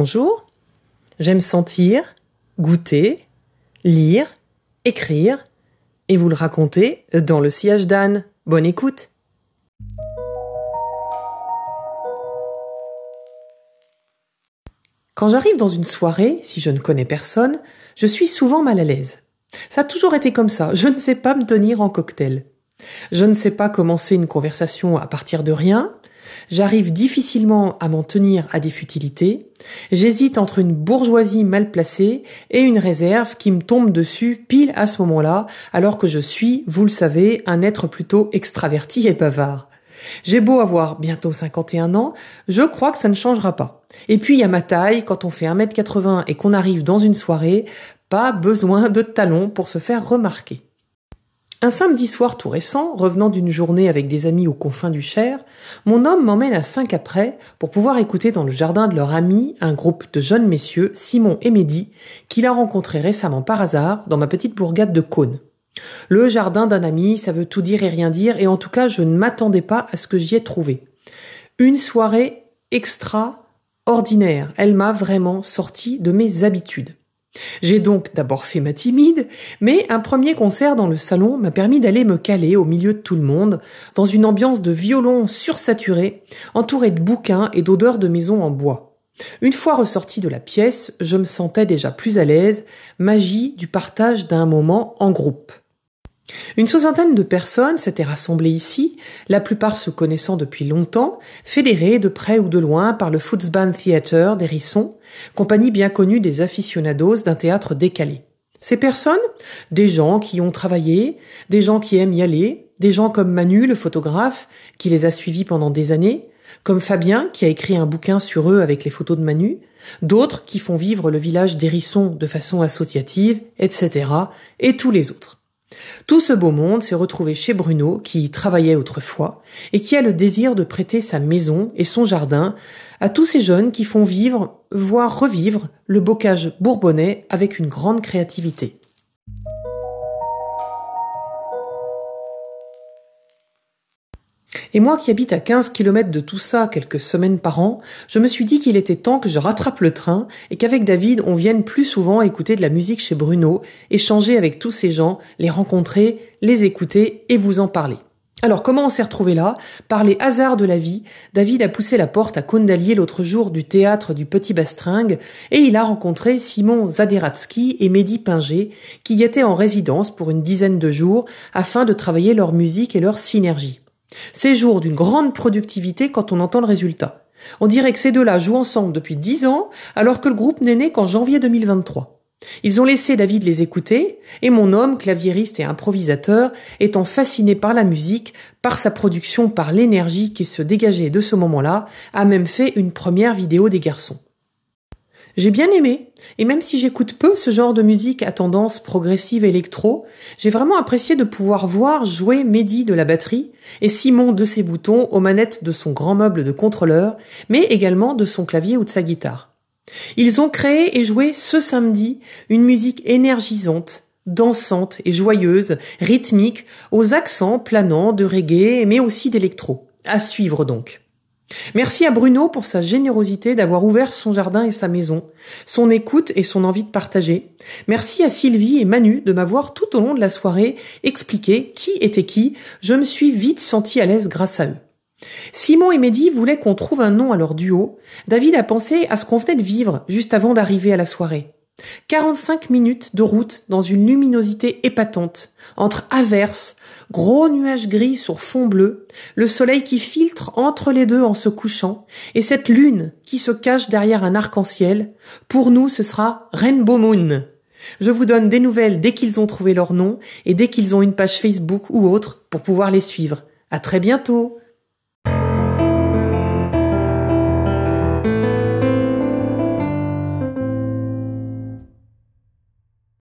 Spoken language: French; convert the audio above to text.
Bonjour, j'aime sentir, goûter, lire, écrire et vous le raconter dans le sillage d'Anne. Bonne écoute. Quand j'arrive dans une soirée, si je ne connais personne, je suis souvent mal à l'aise. Ça a toujours été comme ça, je ne sais pas me tenir en cocktail. Je ne sais pas commencer une conversation à partir de rien, J'arrive difficilement à m'en tenir à des futilités. J'hésite entre une bourgeoisie mal placée et une réserve qui me tombe dessus pile à ce moment-là, alors que je suis, vous le savez, un être plutôt extraverti et bavard. J'ai beau avoir bientôt 51 ans, je crois que ça ne changera pas. Et puis il y a ma taille, quand on fait 1m80 et qu'on arrive dans une soirée, pas besoin de talons pour se faire remarquer. Un samedi soir tout récent, revenant d'une journée avec des amis aux confins du Cher, mon homme m'emmène à cinq après pour pouvoir écouter dans le jardin de leur ami un groupe de jeunes messieurs, Simon et Mehdi, qu'il a rencontrés récemment par hasard dans ma petite bourgade de Cône. Le jardin d'un ami, ça veut tout dire et rien dire, et en tout cas je ne m'attendais pas à ce que j'y ai trouvé. Une soirée extraordinaire, elle m'a vraiment sorti de mes habitudes. J'ai donc d'abord fait ma timide, mais un premier concert dans le salon m'a permis d'aller me caler au milieu de tout le monde, dans une ambiance de violon sursaturé, entouré de bouquins et d'odeurs de maison en bois. Une fois ressorti de la pièce, je me sentais déjà plus à l'aise, magie du partage d'un moment en groupe. Une soixantaine de personnes s'étaient rassemblées ici, la plupart se connaissant depuis longtemps, fédérées de près ou de loin par le Footsband Theatre d'Hérisson, compagnie bien connue des aficionados d'un théâtre décalé. Ces personnes, des gens qui ont travaillé, des gens qui aiment y aller, des gens comme Manu, le photographe, qui les a suivis pendant des années, comme Fabien, qui a écrit un bouquin sur eux avec les photos de Manu, d'autres qui font vivre le village d'Hérisson de façon associative, etc., et tous les autres. Tout ce beau monde s'est retrouvé chez Bruno, qui y travaillait autrefois, et qui a le désir de prêter sa maison et son jardin à tous ces jeunes qui font vivre, voire revivre, le bocage bourbonnais avec une grande créativité. Et moi qui habite à 15 kilomètres de tout ça quelques semaines par an, je me suis dit qu'il était temps que je rattrape le train et qu'avec David on vienne plus souvent écouter de la musique chez Bruno, échanger avec tous ces gens, les rencontrer, les écouter et vous en parler. Alors comment on s'est retrouvé là? Par les hasards de la vie, David a poussé la porte à Condalier l'autre jour du théâtre du Petit Bastringue et il a rencontré Simon Zaderatsky et Mehdi Pinger qui y étaient en résidence pour une dizaine de jours afin de travailler leur musique et leur synergie. Ces jours d'une grande productivité quand on entend le résultat. On dirait que ces deux-là jouent ensemble depuis dix ans, alors que le groupe n'est né qu'en janvier 2023. Ils ont laissé David les écouter, et mon homme, claviériste et improvisateur, étant fasciné par la musique, par sa production, par l'énergie qui se dégageait de ce moment-là, a même fait une première vidéo des garçons. J'ai bien aimé, et même si j'écoute peu ce genre de musique à tendance progressive électro, j'ai vraiment apprécié de pouvoir voir jouer Mehdi de la batterie et Simon de ses boutons aux manettes de son grand meuble de contrôleur, mais également de son clavier ou de sa guitare. Ils ont créé et joué ce samedi une musique énergisante, dansante et joyeuse, rythmique, aux accents planants de reggae mais aussi d'électro. À suivre donc. Merci à Bruno pour sa générosité d'avoir ouvert son jardin et sa maison, son écoute et son envie de partager. Merci à Sylvie et Manu de m'avoir tout au long de la soirée expliqué qui était qui. Je me suis vite senti à l'aise grâce à eux. Simon et Mehdi voulaient qu'on trouve un nom à leur duo. David a pensé à ce qu'on venait de vivre juste avant d'arriver à la soirée. 45 minutes de route dans une luminosité épatante, entre averses, gros nuages gris sur fond bleu, le soleil qui filtre entre les deux en se couchant, et cette lune qui se cache derrière un arc-en-ciel, pour nous ce sera Rainbow Moon. Je vous donne des nouvelles dès qu'ils ont trouvé leur nom et dès qu'ils ont une page Facebook ou autre pour pouvoir les suivre. À très bientôt!